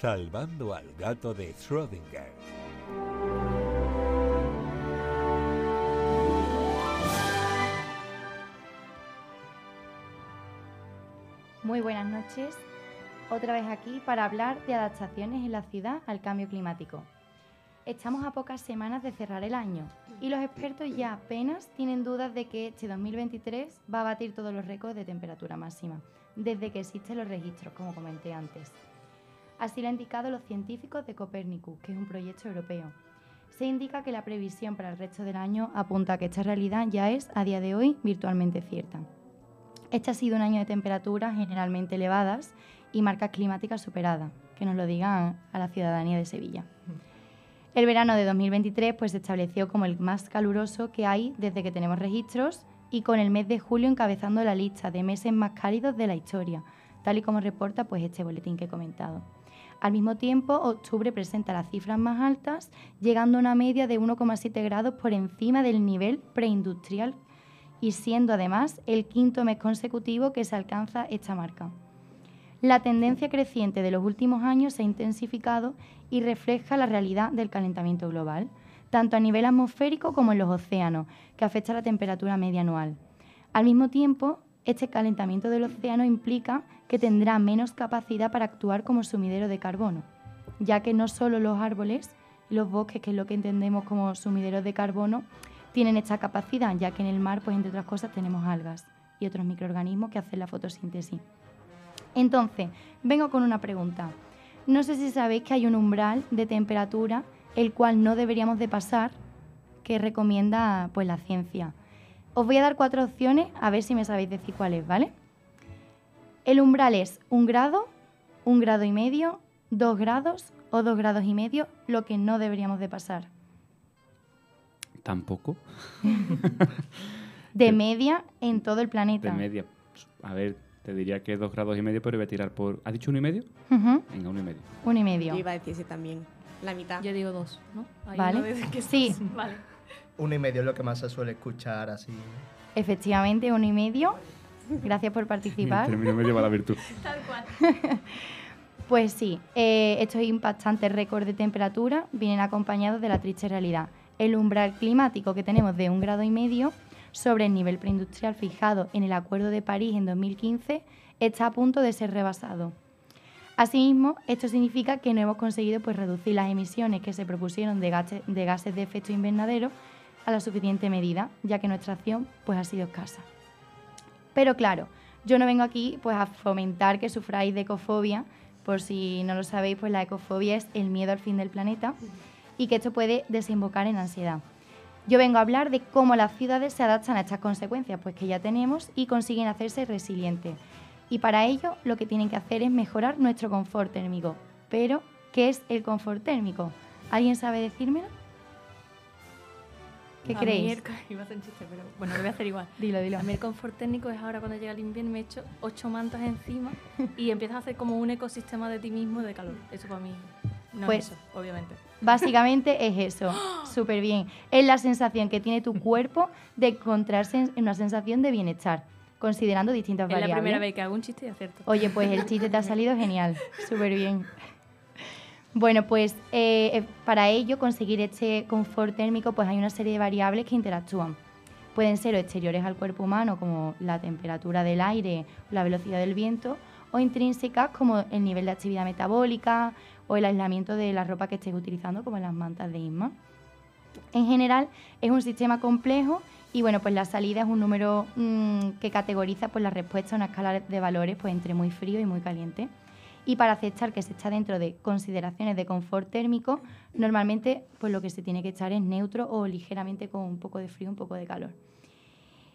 Salvando al gato de Schrödinger. Muy buenas noches. Otra vez aquí para hablar de adaptaciones en la ciudad al cambio climático. Estamos a pocas semanas de cerrar el año y los expertos ya apenas tienen dudas de que este 2023 va a batir todos los récords de temperatura máxima, desde que existen los registros, como comenté antes. Así lo han indicado los científicos de Copernicus, que es un proyecto europeo. Se indica que la previsión para el resto del año apunta a que esta realidad ya es, a día de hoy, virtualmente cierta. Este ha sido un año de temperaturas generalmente elevadas y marcas climáticas superadas, que nos lo digan a la ciudadanía de Sevilla. El verano de 2023 pues, se estableció como el más caluroso que hay desde que tenemos registros y con el mes de julio encabezando la lista de meses más cálidos de la historia, tal y como reporta pues, este boletín que he comentado. Al mismo tiempo, octubre presenta las cifras más altas, llegando a una media de 1,7 grados por encima del nivel preindustrial y siendo además el quinto mes consecutivo que se alcanza esta marca. La tendencia creciente de los últimos años se ha intensificado y refleja la realidad del calentamiento global, tanto a nivel atmosférico como en los océanos, que afecta la temperatura media anual. Al mismo tiempo, este calentamiento del océano implica que tendrá menos capacidad para actuar como sumidero de carbono, ya que no solo los árboles y los bosques, que es lo que entendemos como sumideros de carbono, tienen esta capacidad, ya que en el mar, pues entre otras cosas, tenemos algas y otros microorganismos que hacen la fotosíntesis. Entonces, vengo con una pregunta. No sé si sabéis que hay un umbral de temperatura el cual no deberíamos de pasar, que recomienda pues la ciencia. Os voy a dar cuatro opciones a ver si me sabéis decir cuál es, ¿vale? El umbral es un grado, un grado y medio, dos grados o dos grados y medio, lo que no deberíamos de pasar. Tampoco. de media en todo el planeta. De media. A ver, te diría que dos grados y medio, pero voy a tirar por. ¿Has dicho uno y medio? Venga, uno y medio. uno y medio. Yo iba a decir ese también. La mitad. Yo digo dos, ¿no? Ahí Vale. que Sí. Vale. Uno y medio es lo que más se suele escuchar así. Efectivamente, uno y medio. Gracias por El participar. término medio va a la virtud. Tal cual. Pues sí, eh, estos impactantes récords de temperatura vienen acompañados de la triste realidad. El umbral climático que tenemos de un grado y medio sobre el nivel preindustrial fijado en el Acuerdo de París en 2015 está a punto de ser rebasado. Asimismo, esto significa que no hemos conseguido pues, reducir las emisiones que se propusieron de gases, de gases de efecto invernadero a la suficiente medida, ya que nuestra acción pues, ha sido escasa. Pero claro, yo no vengo aquí pues, a fomentar que sufráis de ecofobia, por si no lo sabéis, pues la ecofobia es el miedo al fin del planeta y que esto puede desembocar en ansiedad. Yo vengo a hablar de cómo las ciudades se adaptan a estas consecuencias, pues que ya tenemos y consiguen hacerse resilientes. Y para ello lo que tienen que hacer es mejorar nuestro confort térmico. Pero, ¿qué es el confort térmico? ¿Alguien sabe decírmelo? ¿Qué A creéis? co- iba a hacer un chiste, pero bueno, lo voy a hacer igual. Dilo, dilo. A mí el confort técnico es ahora cuando llega el invierno me echo ocho mantas encima y empiezas a hacer como un ecosistema de ti mismo de calor. Eso para mí no Pues- es eso, obviamente. Básicamente es eso, súper bien. Es la sensación que tiene tu cuerpo de encontrarse en una sensación de bienestar, considerando distintas Es la variables. primera vez que hago un chiste y acierto. Oye, pues el chiste te ha salido genial, súper bien. Bueno, pues eh, eh, para ello conseguir este confort térmico, pues hay una serie de variables que interactúan. Pueden ser exteriores al cuerpo humano, como la temperatura del aire, la velocidad del viento, o intrínsecas, como el nivel de actividad metabólica o el aislamiento de la ropa que estés utilizando, como las mantas de Isma. En general, es un sistema complejo y bueno, pues la salida es un número mm, que categoriza pues, la respuesta a una escala de valores pues, entre muy frío y muy caliente. Y para aceptar que se está dentro de consideraciones de confort térmico, normalmente pues, lo que se tiene que echar es neutro o ligeramente con un poco de frío, un poco de calor.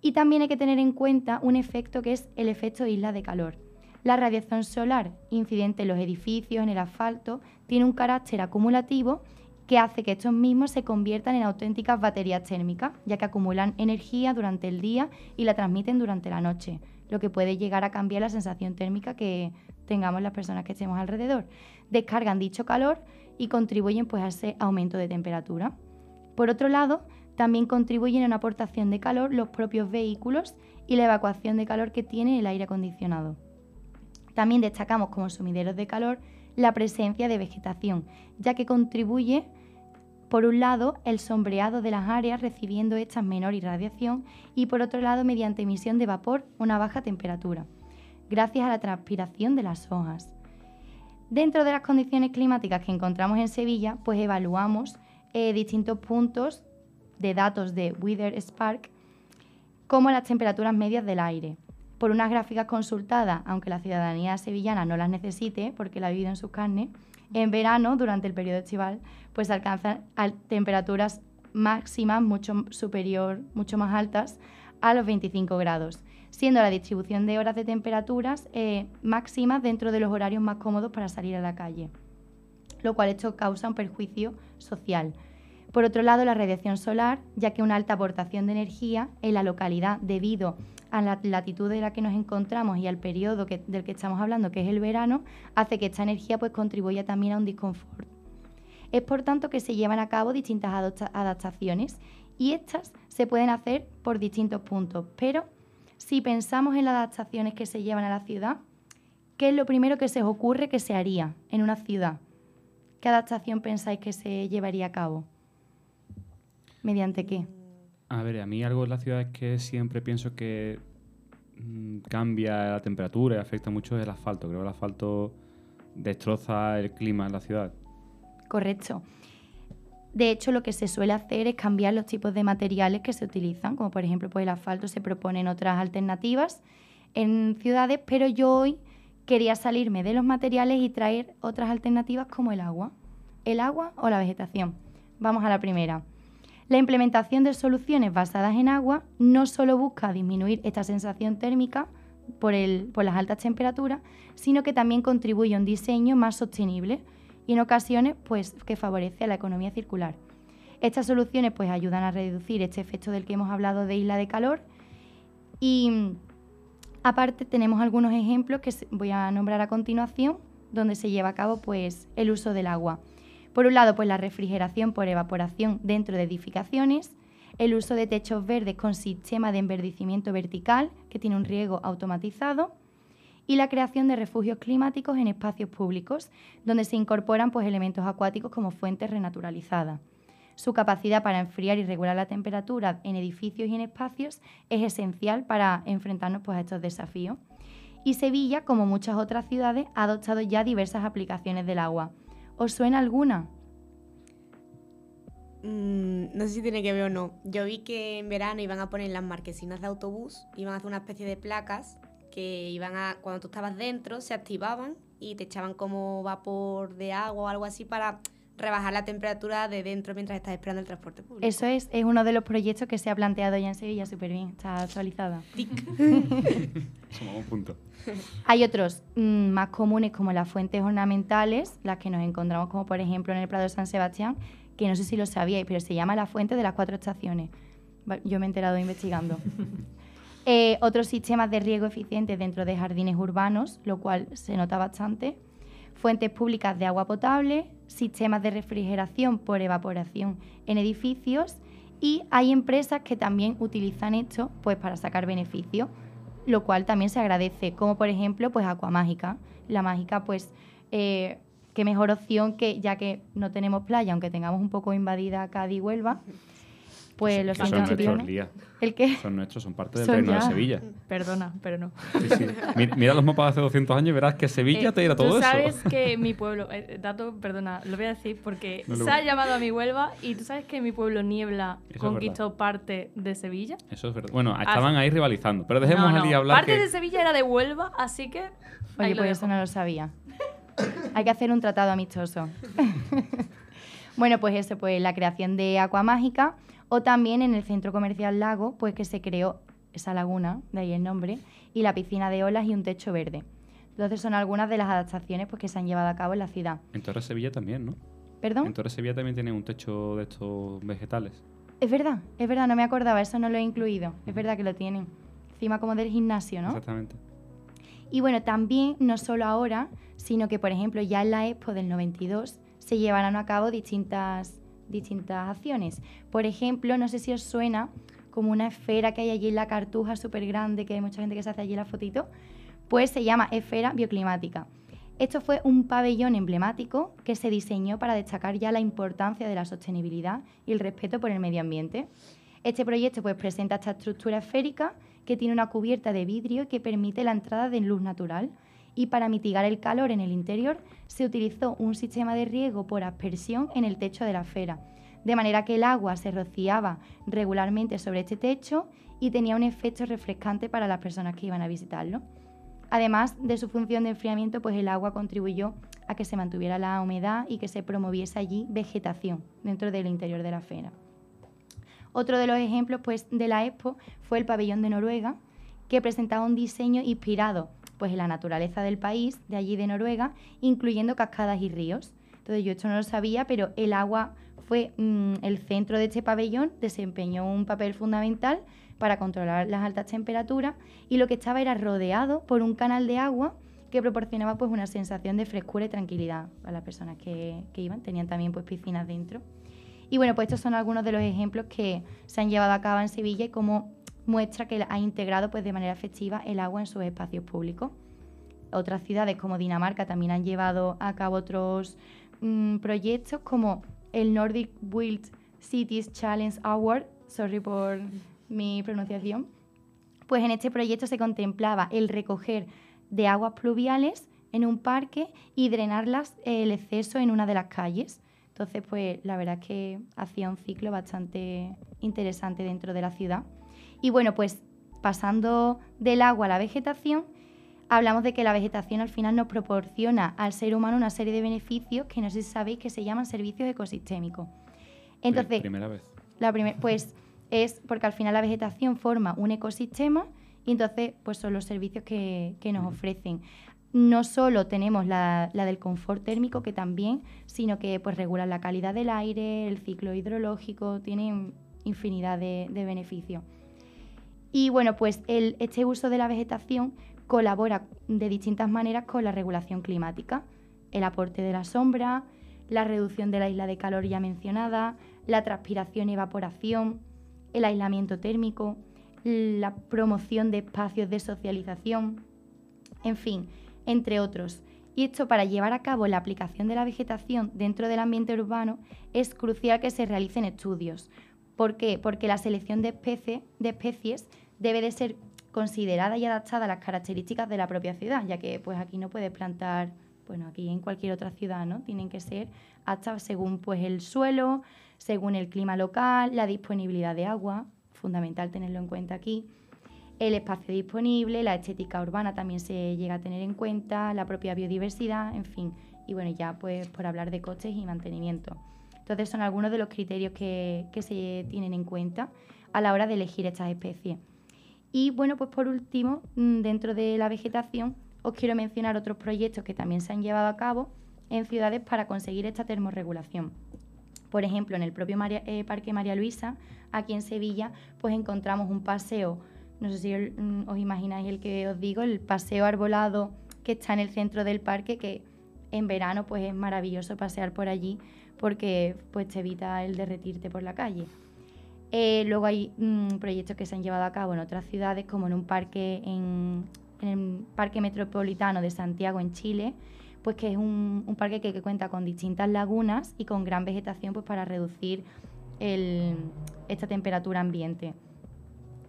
Y también hay que tener en cuenta un efecto que es el efecto isla de calor. La radiación solar incidente en los edificios, en el asfalto, tiene un carácter acumulativo que hace que estos mismos se conviertan en auténticas baterías térmicas, ya que acumulan energía durante el día y la transmiten durante la noche, lo que puede llegar a cambiar la sensación térmica que tengamos las personas que estemos alrededor. Descargan dicho calor y contribuyen pues, a ese aumento de temperatura. Por otro lado, también contribuyen a una aportación de calor los propios vehículos y la evacuación de calor que tiene el aire acondicionado. También destacamos como sumideros de calor la presencia de vegetación, ya que contribuye, por un lado, el sombreado de las áreas recibiendo estas menor irradiación y por otro lado, mediante emisión de vapor, una baja temperatura, gracias a la transpiración de las hojas. Dentro de las condiciones climáticas que encontramos en Sevilla, pues evaluamos eh, distintos puntos de datos de Wither Spark, como las temperaturas medias del aire. Por unas gráficas consultadas, aunque la ciudadanía sevillana no las necesite, porque la ha vivido en sus carnes, en verano, durante el periodo estival, pues alcanzan temperaturas máximas mucho superior, mucho más altas a los 25 grados, siendo la distribución de horas de temperaturas eh, máximas dentro de los horarios más cómodos para salir a la calle, lo cual causa un perjuicio social. Por otro lado, la radiación solar, ya que una alta aportación de energía en la localidad debido a la latitud de la que nos encontramos y al periodo del que estamos hablando, que es el verano, hace que esta energía pues, contribuya también a un disconfort. Es por tanto que se llevan a cabo distintas adaptaciones y estas se pueden hacer por distintos puntos. Pero si pensamos en las adaptaciones que se llevan a la ciudad, ¿qué es lo primero que se os ocurre que se haría en una ciudad? ¿Qué adaptación pensáis que se llevaría a cabo? ¿Mediante qué? A ver, a mí algo en la ciudad es que siempre pienso que mm, cambia la temperatura y afecta mucho el asfalto. Creo que el asfalto destroza el clima en la ciudad. Correcto. De hecho, lo que se suele hacer es cambiar los tipos de materiales que se utilizan, como por ejemplo pues el asfalto se proponen otras alternativas en ciudades, pero yo hoy quería salirme de los materiales y traer otras alternativas como el agua. El agua o la vegetación. Vamos a la primera. La implementación de soluciones basadas en agua no solo busca disminuir esta sensación térmica por, las altas temperaturas, sino que también contribuye a un diseño más sostenible y en ocasiones pues, que favorece a la economía circular. Estas soluciones pues, ayudan a reducir este efecto del que hemos hablado de isla de calor y aparte tenemos algunos ejemplos que voy a nombrar a continuación donde se lleva a cabo pues, el uso del agua. Por un lado, pues la refrigeración por evaporación dentro de edificaciones, el uso de techos verdes con sistema de enverdecimiento vertical que tiene un riego automatizado, y la creación de refugios climáticos en espacios públicos, donde se incorporan pues, elementos acuáticos como fuentes renaturalizadas. Su capacidad para enfriar y regular la temperatura en edificios y en espacios es esencial para enfrentarnos pues, a estos desafíos. Y Sevilla, como muchas otras ciudades, ha adoptado ya diversas aplicaciones del agua. ¿Os suena alguna? Mm, no sé si tiene que ver o no. Yo vi que en verano iban a poner las marquesinas de autobús, iban a hacer una especie de placas que iban a, cuando tú estabas dentro, se activaban y te echaban como vapor de agua o algo así para rebajar la temperatura de dentro mientras estás esperando el transporte público. Eso es, es uno de los proyectos que se ha planteado ya en Sevilla súper bien, está actualizada. Somos punto. Hay otros mm, más comunes como las fuentes ornamentales, las que nos encontramos como por ejemplo en el Prado de San Sebastián, que no sé si lo sabíais, pero se llama la fuente de las cuatro estaciones. Yo me he enterado investigando. Eh, otros sistemas de riego eficientes dentro de jardines urbanos, lo cual se nota bastante. Fuentes públicas de agua potable, sistemas de refrigeración por evaporación en edificios y hay empresas que también utilizan esto pues, para sacar beneficio, lo cual también se agradece, como por ejemplo pues Acuamágica. La mágica, pues, eh, qué mejor opción que ya que no tenemos playa, aunque tengamos un poco invadida Cádiz y Huelva, pues los son nuestros, Lía. ¿El qué? Son nuestros, son parte del reino de Sevilla. Perdona, pero no. Sí, sí. Mira, los mapas de hace 200 años y verás que Sevilla eh, te irá todo eso. Tú sabes que mi pueblo, eh, dato, perdona, lo voy a decir porque se ha llamado a mi Huelva y tú sabes que mi pueblo Niebla conquistó parte de Sevilla. Eso es verdad. Bueno, estaban ahí rivalizando, pero dejemos no, no. a hablar. Parte de Sevilla era de Huelva, así que. Oye, pues eso no lo sabía. Hay que hacer un tratado amistoso. bueno, pues eso, pues la creación de Aqua Mágica o también en el centro comercial Lago, pues que se creó esa laguna, de ahí el nombre, y la piscina de olas y un techo verde. Entonces son algunas de las adaptaciones pues, que se han llevado a cabo en la ciudad. En Torre Sevilla también, ¿no? ¿Perdón? En Torre Sevilla también tiene un techo de estos vegetales. Es verdad, es verdad, no me acordaba, eso no lo he incluido. Es verdad que lo tienen. Encima como del gimnasio, ¿no? Exactamente. Y bueno, también, no solo ahora, sino que, por ejemplo, ya en la Expo del 92 se llevarán a cabo distintas distintas acciones. Por ejemplo, no sé si os suena como una esfera que hay allí en la cartuja súper grande, que hay mucha gente que se hace allí la fotito, pues se llama esfera bioclimática. Esto fue un pabellón emblemático que se diseñó para destacar ya la importancia de la sostenibilidad y el respeto por el medio ambiente. Este proyecto pues, presenta esta estructura esférica que tiene una cubierta de vidrio que permite la entrada de luz natural. Y para mitigar el calor en el interior se utilizó un sistema de riego por aspersión en el techo de la esfera, de manera que el agua se rociaba regularmente sobre este techo y tenía un efecto refrescante para las personas que iban a visitarlo. Además de su función de enfriamiento, pues el agua contribuyó a que se mantuviera la humedad y que se promoviese allí vegetación dentro del interior de la esfera. Otro de los ejemplos pues, de la Expo fue el pabellón de Noruega, que presentaba un diseño inspirado pues, la naturaleza del país, de allí de Noruega, incluyendo cascadas y ríos. Entonces yo esto no lo sabía, pero el agua fue mm, el centro de este pabellón, desempeñó un papel fundamental para controlar las altas temperaturas y lo que estaba era rodeado por un canal de agua que proporcionaba pues una sensación de frescura y tranquilidad a las personas que, que iban. Tenían también pues piscinas dentro. Y bueno, pues estos son algunos de los ejemplos que se han llevado a cabo en Sevilla y cómo muestra que ha integrado pues de manera efectiva el agua en sus espacios públicos. Otras ciudades como Dinamarca también han llevado a cabo otros mm, proyectos como el Nordic Wild Cities Challenge Award, sorry por mi pronunciación, pues en este proyecto se contemplaba el recoger de aguas pluviales en un parque y drenarlas el exceso en una de las calles. Entonces, pues la verdad es que hacía un ciclo bastante interesante dentro de la ciudad. Y bueno, pues pasando del agua a la vegetación, hablamos de que la vegetación al final nos proporciona al ser humano una serie de beneficios que no sé si sabéis que se llaman servicios ecosistémicos. Entonces, primera vez. La pues es porque al final la vegetación forma un ecosistema y entonces pues son los servicios que, que nos ofrecen no solo tenemos la, del confort térmico, que también, sino que pues regulan la calidad del aire, el ciclo hidrológico, tienen infinidad de, beneficios. Y bueno, pues el, este uso de la vegetación colabora de distintas maneras con la regulación climática. El aporte de la sombra, la reducción de la isla de calor ya mencionada, la transpiración y evaporación, el aislamiento térmico, la promoción de espacios de socialización, en fin, entre otros. Y esto para llevar a cabo la aplicación de la vegetación dentro del ambiente urbano es crucial que se realicen estudios. ¿Por qué? Porque la selección de, de especies debe de ser considerada y adaptada a las características de la propia ciudad, ya que pues aquí no puedes plantar, bueno, aquí en cualquier otra ciudad, ¿no? Tienen que ser hasta según pues el suelo, según el clima local, la disponibilidad de agua, fundamental tenerlo en cuenta aquí el espacio disponible, la estética urbana también se llega a tener en cuenta, la propia biodiversidad, en fin. Y bueno, ya pues por hablar de coches y mantenimiento. Entonces son algunos de los criterios que, se tienen en cuenta a la hora de elegir estas especies. Y bueno, pues por último, mm, dentro de la vegetación, os quiero mencionar otros proyectos que también se han llevado a cabo en ciudades para conseguir esta termorregulación. Por ejemplo, en el propio eh, Parque María Luisa, aquí en Sevilla, pues encontramos un paseo no sé si mm, os imagináis el que os digo, el paseo arbolado que está en el centro del parque, que en verano pues es maravilloso pasear por allí porque pues te evita el derretirte por la calle. Eh, luego hay mm, proyectos que se han llevado a cabo en otras ciudades, como en un parque en, el Parque Metropolitano de Santiago, en Chile, pues que es un, parque que, cuenta con distintas lagunas y con gran vegetación pues para reducir esta temperatura ambiente.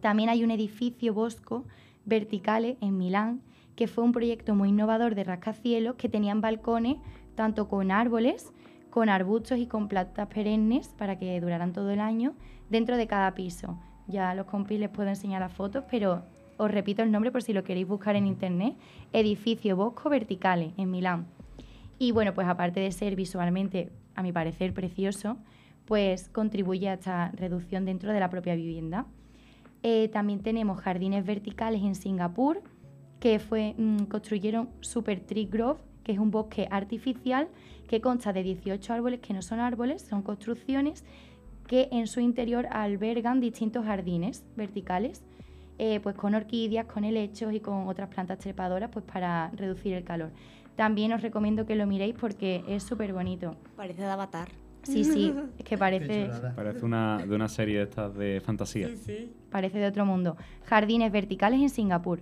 También hay un edificio bosco verticales en Milán, que fue un proyecto muy innovador de rascacielos que tenían balcones tanto con árboles, con arbustos y con plantas perennes para que duraran todo el año dentro de cada piso. Ya los compis les puedo enseñar las fotos, pero os repito el nombre por si lo queréis buscar en internet. Edificio Bosco Verticales en Milán. Y bueno, pues aparte de ser visualmente, a mi parecer, precioso, pues contribuye a esta reducción dentro de la propia vivienda. Eh, también tenemos jardines verticales en Singapur, que fue, mm, construyeron Super Tree Grove, que es un bosque artificial que consta de 18 árboles que no son árboles, son construcciones que en su interior albergan distintos jardines verticales, eh, pues con orquídeas, con helechos y con otras plantas trepadoras, pues para reducir el calor. También os recomiendo que lo miréis porque es súper bonito. Parece de avatar. Sí, sí, es que parece... Parece una, de una serie de estas de fantasía. Sí, sí. Parece de otro mundo. Jardines verticales en Singapur.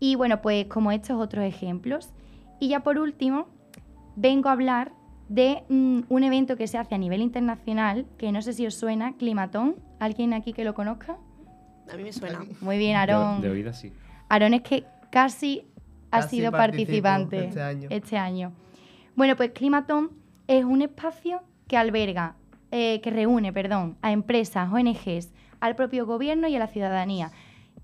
Y bueno, pues como estos otros ejemplos. Y ya por último, vengo a hablar de mm, un evento que se hace a nivel internacional, que no sé si os suena, Climatón. ¿Alguien aquí que lo conozca? A mí me suena. Muy bien, Aarón. De, de oídas sí. Aarón es que casi ha Casi sido participante este año. este año. Bueno, pues Climatón es un espacio que alberga, eh, que reúne, perdón, a empresas, ONGs, al propio gobierno y a la ciudadanía.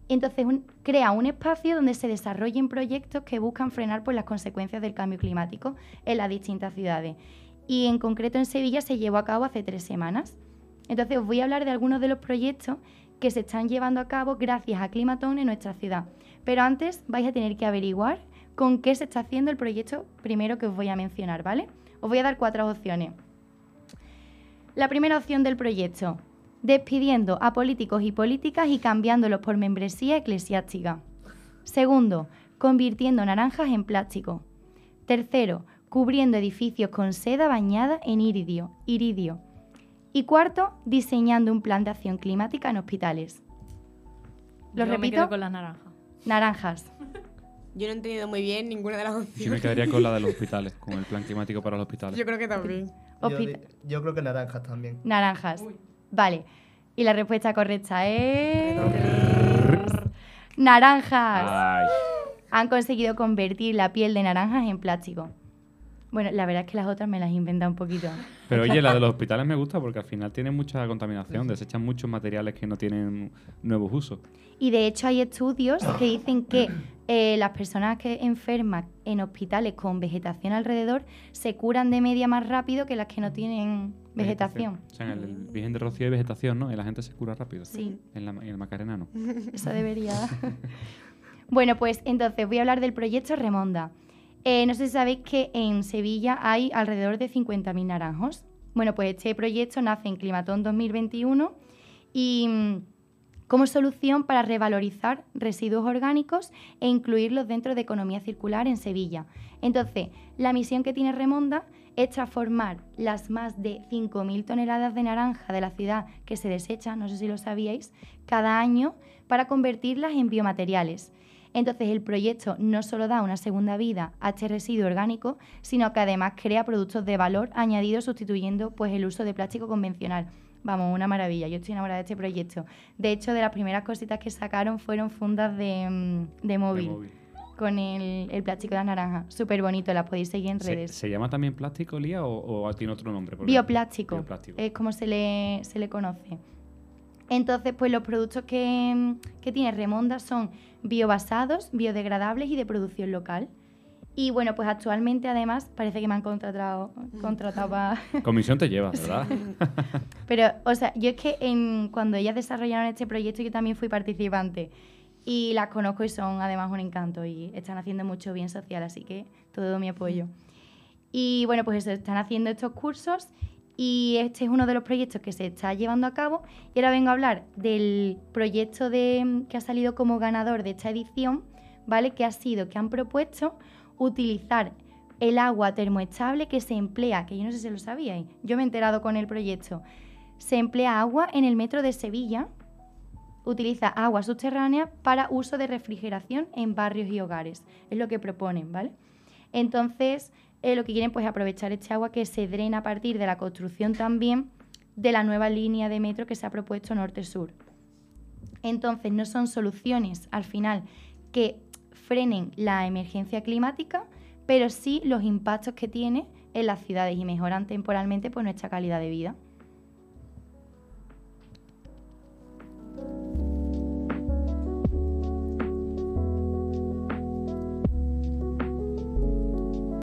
Entonces crea un espacio donde se desarrollen proyectos que buscan frenar pues, las consecuencias del cambio climático en las distintas ciudades. Y en concreto en Sevilla se llevó a cabo hace tres semanas. Entonces os voy a hablar de algunos de los proyectos que se están llevando a cabo gracias a Climatón en nuestra ciudad. Pero antes vais a tener que averiguar con qué se está haciendo el proyecto primero que os voy a mencionar, ¿vale? Os voy a dar cuatro opciones. La primera opción del proyecto, despidiendo a políticos y políticas y cambiándolos por membresía eclesiástica. Segundo, convirtiendo naranjas en plástico. Tercero, cubriendo edificios con seda bañada en iridio. iridio. Y cuarto, diseñando un plan de acción climática en hospitales. ¿Lo Yo me repito? quedo con la naranja. Naranjas. Yo no he entendido muy bien ninguna de las Yo me opciones. quedaría con la de los hospitales, con el plan climático para los hospitales. Yo creo que también. Yo, yo creo que naranjas también. Naranjas. Vale. Y la respuesta correcta es... Naranjas. Ay, Han conseguido convertir la piel de naranjas en plástico. Bueno, la verdad es que las otras me las he inventado un poquito. Pero oye, la de los hospitales me gusta porque al final tiene mucha contaminación, desechan muchos materiales que no tienen nuevos usos. Y de hecho hay estudios que dicen que eh, las personas que enferman en hospitales con vegetación alrededor se curan de media más rápido que las que no tienen vegetación. O sea, en el Virgen de Rocío hay vegetación, ¿no? Y la gente se cura rápido. Sí. En, la, en el Macarena no. Eso debería. bueno, pues entonces voy a hablar del proyecto Remonda. Eh, no sé si sabéis que en Sevilla hay alrededor de 50.000 naranjos. Bueno, pues este proyecto nace en Climatón 2021 y mm, como solución para revalorizar residuos orgánicos e incluirlos dentro de economía circular en Sevilla. Entonces, la misión que tiene Remonda es transformar las más de 5.000 toneladas de naranja de la ciudad que se desechan, no sé si lo sabíais, cada año para convertirlas en biomateriales. Entonces el proyecto no solo da una segunda vida a este residuo orgánico, sino que además crea productos de valor añadido sustituyendo pues, el uso de plástico convencional. Vamos, una maravilla, yo estoy enamorada de este proyecto. De hecho, de las primeras cositas que sacaron fueron fundas de, mm, de móvil, De móvil. con el, el plástico de las naranjas. Súper bonito, las podéis seguir en ¿Se, redes. se llama también plástico, Lía, o, o tiene otro nombre? Bioplástico, Bioplástico. es como se le, se le conoce. Entonces, pues los productos que, que tiene Remonda son biobasados, biodegradables y de producción local. Y bueno, pues actualmente además parece que me han contratado, contratado para... Comisión te lleva, ¿verdad? Pero, o sea, yo es que en- cuando ellas desarrollaron este proyecto yo también fui participante. Y las conozco y son además un encanto y están haciendo mucho bien social, así que todo mi apoyo. Y bueno, pues eso, están haciendo estos cursos y este es uno de los proyectos que se está llevando a cabo. Y ahora vengo a hablar del proyecto de, que ha salido como ganador de esta edición, ¿vale? Que ha sido que han propuesto utilizar el agua termoestable que se emplea, que yo no sé si lo sabíais, yo me he enterado con el proyecto. Se emplea agua en el metro de Sevilla, utiliza agua subterránea para uso de refrigeración en barrios y hogares. Es lo que proponen, ¿vale? Entonces, eh, lo que quieren pues, es aprovechar este agua que se drena a partir de la construcción también de la nueva línea de metro que se ha propuesto norte-sur. Entonces, no son soluciones al final que frenen la emergencia climática, pero sí los impactos que tiene en las ciudades y mejoran temporalmente pues, nuestra calidad de vida.